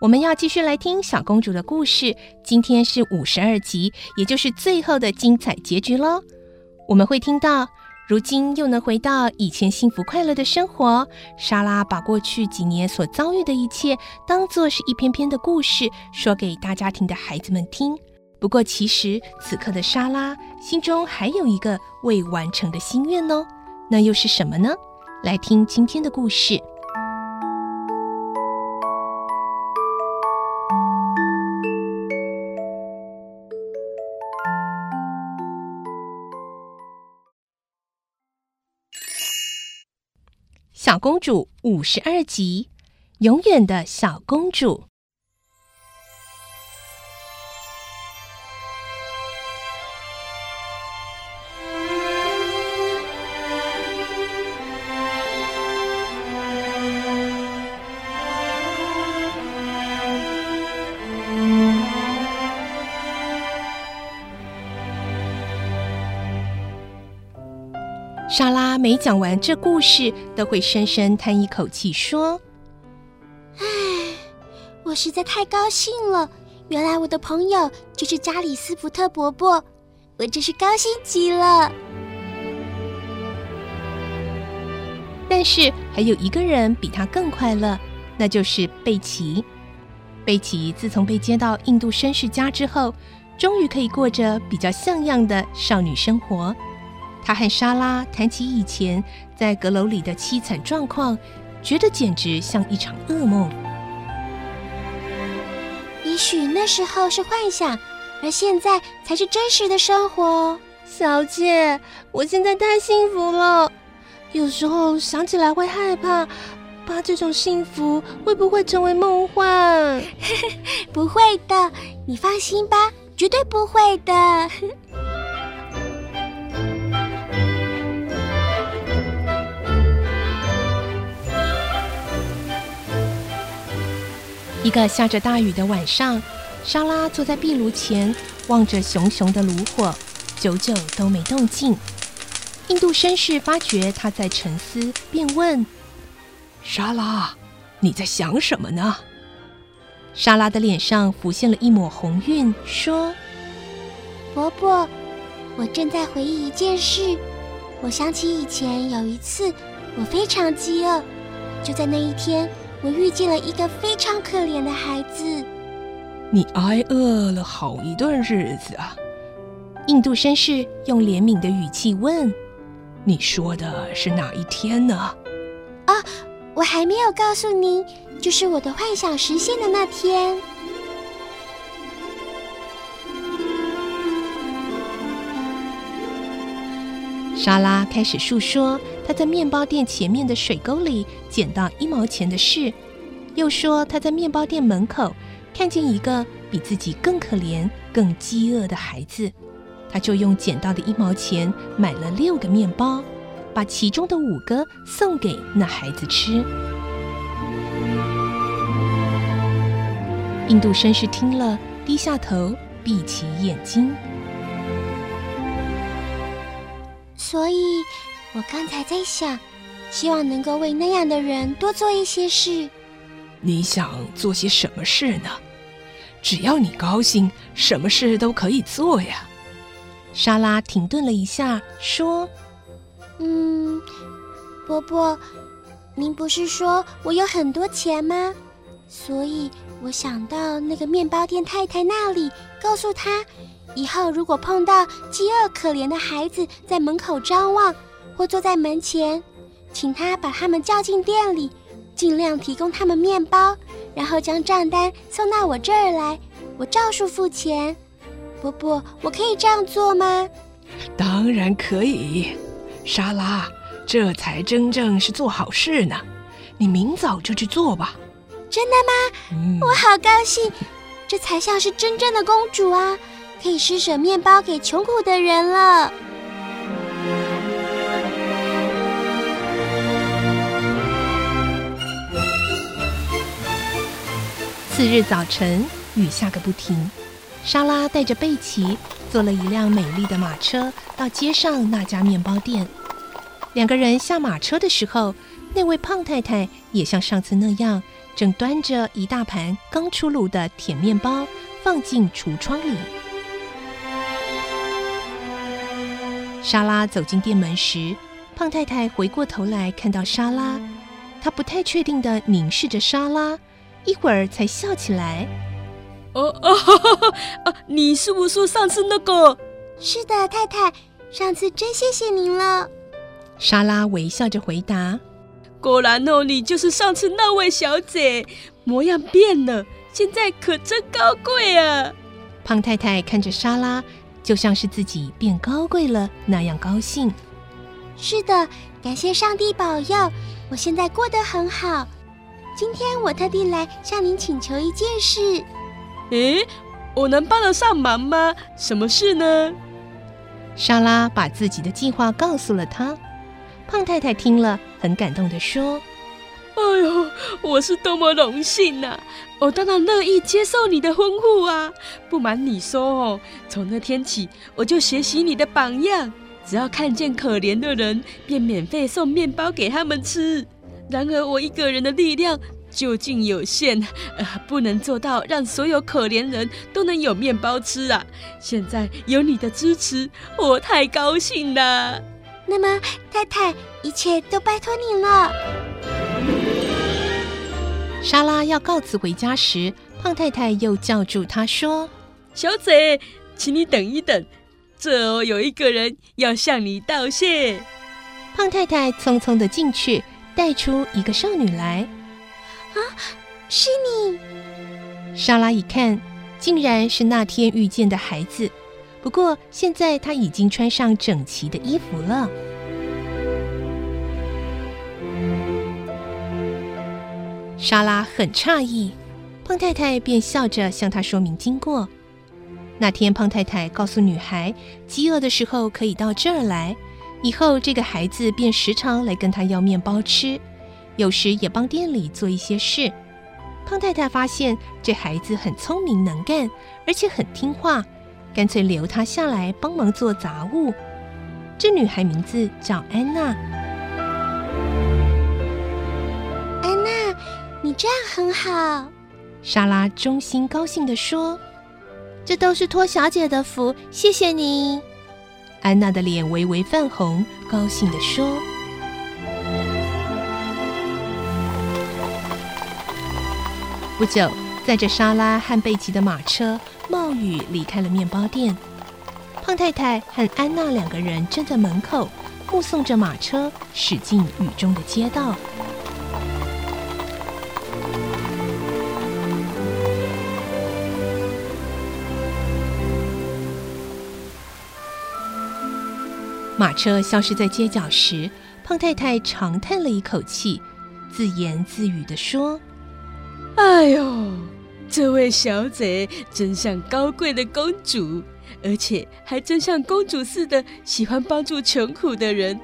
我们要继续来听小公主的故事。今天是五十二集，也就是最后的精彩结局喽。我们会听到，如今又能回到以前幸福快乐的生活。莎拉把过去几年所遭遇的一切，当作是一篇篇的故事，说给大家庭的孩子们听。不过，其实此刻的莎拉心中还有一个未完成的心愿哦，那又是什么呢？来听今天的故事，《公主》五十二集，《永远的小公主》。莎拉每讲完这故事，都会深深叹一口气，说：“唉，我实在太高兴了！原来我的朋友就是加里斯福特伯伯，我真是高兴极了。”但是还有一个人比他更快乐，那就是贝奇。贝奇自从被接到印度绅士家之后，终于可以过着比较像样的少女生活。他和莎拉谈起以前在阁楼里的凄惨状况，觉得简直像一场噩梦。也许那时候是幻想，而现在才是真实的生活。小姐，我现在太幸福了，有时候想起来会害怕，怕这种幸福会不会成为梦幻？不会的，你放心吧，绝对不会的。一个下着大雨的晚上，莎拉坐在壁炉前，望着熊熊的炉火，久久都没动静。印度绅士发觉她在沉思，便问：“莎拉，你在想什么呢？”莎拉的脸上浮现了一抹红晕，说：“伯伯，我正在回忆一件事。我想起以前有一次，我非常饥饿，就在那一天。”我遇见了一个非常可怜的孩子。你挨饿了好一段日子啊！印度绅士用怜悯的语气问：“你说的是哪一天呢？”啊，我还没有告诉您，就是我的幻想实现的那天。莎拉开始述说他在面包店前面的水沟里捡到一毛钱的事，又说他在面包店门口看见一个比自己更可怜、更饥饿的孩子，他就用捡到的一毛钱买了六个面包，把其中的五个送给那孩子吃。印度绅士听了，低下头，闭起眼睛。所以，我刚才在想，希望能够为那样的人多做一些事。你想做些什么事呢？只要你高兴，什么事都可以做呀。莎拉停顿了一下，说：“嗯，伯伯，您不是说我有很多钱吗？所以我想到那个面包店太太那里，告诉她，以后如果碰到饥饿可怜的孩子在门口张望，或坐在门前，请他把他们叫进店里，尽量提供他们面包，然后将账单送到我这儿来，我照数付钱。伯伯，我可以这样做吗？当然可以，莎拉，这才真正是做好事呢。你明早就去做吧。真的吗？嗯，我好高兴，这才像是真正的公主啊！可以施舍面包给穷苦的人了。次日早晨，雨下个不停。莎拉带着贝奇坐了一辆美丽的马车到街上那家面包店。两个人下马车的时候，那位胖太太也像上次那样，正端着一大盘刚出炉的甜面包放进橱窗里。莎拉走进店门时，胖太太回过头来看到莎拉，她不太确定地凝视着莎拉，一会儿才笑起来。哦哦哈哈啊！你是不是上次那个？是的，太太，上次真谢谢您了。莎拉微笑着回答：“果然哦，你就是上次那位小姐，模样变了，现在可真高贵啊！”胖太太看着莎拉，就像是自己变高贵了那样高兴。是的，感谢上帝保佑，我现在过得很好。今天我特地来向您请求一件事。诶，我能帮得上忙吗？什么事呢？莎拉把自己的计划告诉了他。胖太太听了，很感动的说：“哎呦，我是多么荣幸呐！我当然乐意接受你的吩咐啊！不瞒你说哦，从那天起，我就学习你的榜样，只要看见可怜的人，便免费送面包给他们吃。然而，我一个人的力量……”究竟有限，呃，不能做到让所有可怜人都能有面包吃啊！现在有你的支持，我太高兴了。那么，太太，一切都拜托你了。莎拉要告辞回家时，胖太太又叫住她说：“小姐，请你等一等，这有一个人要向你道谢。”胖太太匆匆的进去，带出一个少女来。啊，是你！莎拉一看，竟然是那天遇见的孩子。不过现在她已经穿上整齐的衣服了。莎拉很诧异，胖太太便笑着向她说明经过。那天胖太太告诉女孩，饥饿的时候可以到这儿来，以后这个孩子便时常来跟他要面包吃。有时也帮店里做一些事。胖太太发现这孩子很聪明能干，而且很听话，干脆留他下来帮忙做杂物。这女孩名字叫安娜。安娜，你这样很好。莎拉衷心高兴地说：“这都是托小姐的福，谢谢你。”安娜的脸微微泛红，高兴地说。不久，载着莎拉和贝奇的马车冒雨离开了面包店。胖太太和安娜两个人站在门口，目送着马车驶进雨中的街道。马车消失在街角时，胖太太长叹了一口气，自言自语地说。哎呦，这位小姐真像高贵的公主，而且还真像公主似的喜欢帮助穷苦的人，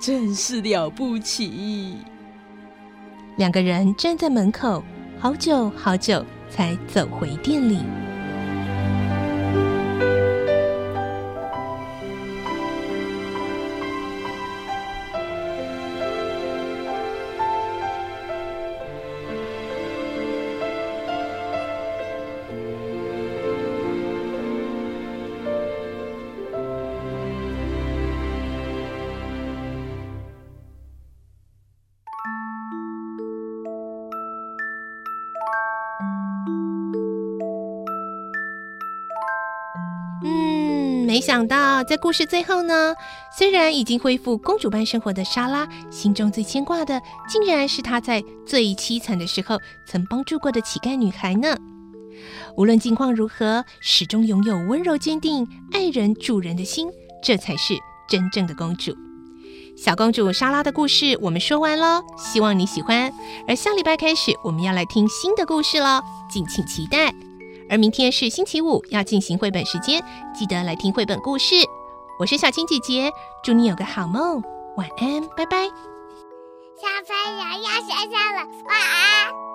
真是了不起。两个人站在门口，好久好久才走回店里。没想到在故事最后呢，虽然已经恢复公主般生活的莎拉，心中最牵挂的，竟然是她在最凄惨的时候曾帮助过的乞丐女孩呢。无论境况如何，始终拥有温柔坚定、爱人助人的心，这才是真正的公主。小公主莎拉的故事我们说完喽，希望你喜欢。而下礼拜开始，我们要来听新的故事喽，敬请期待。而明天是星期五，要进行绘本时间，记得来听绘本故事。我是小青姐姐，祝你有个好梦，晚安，拜拜。小朋友要睡觉了，晚安。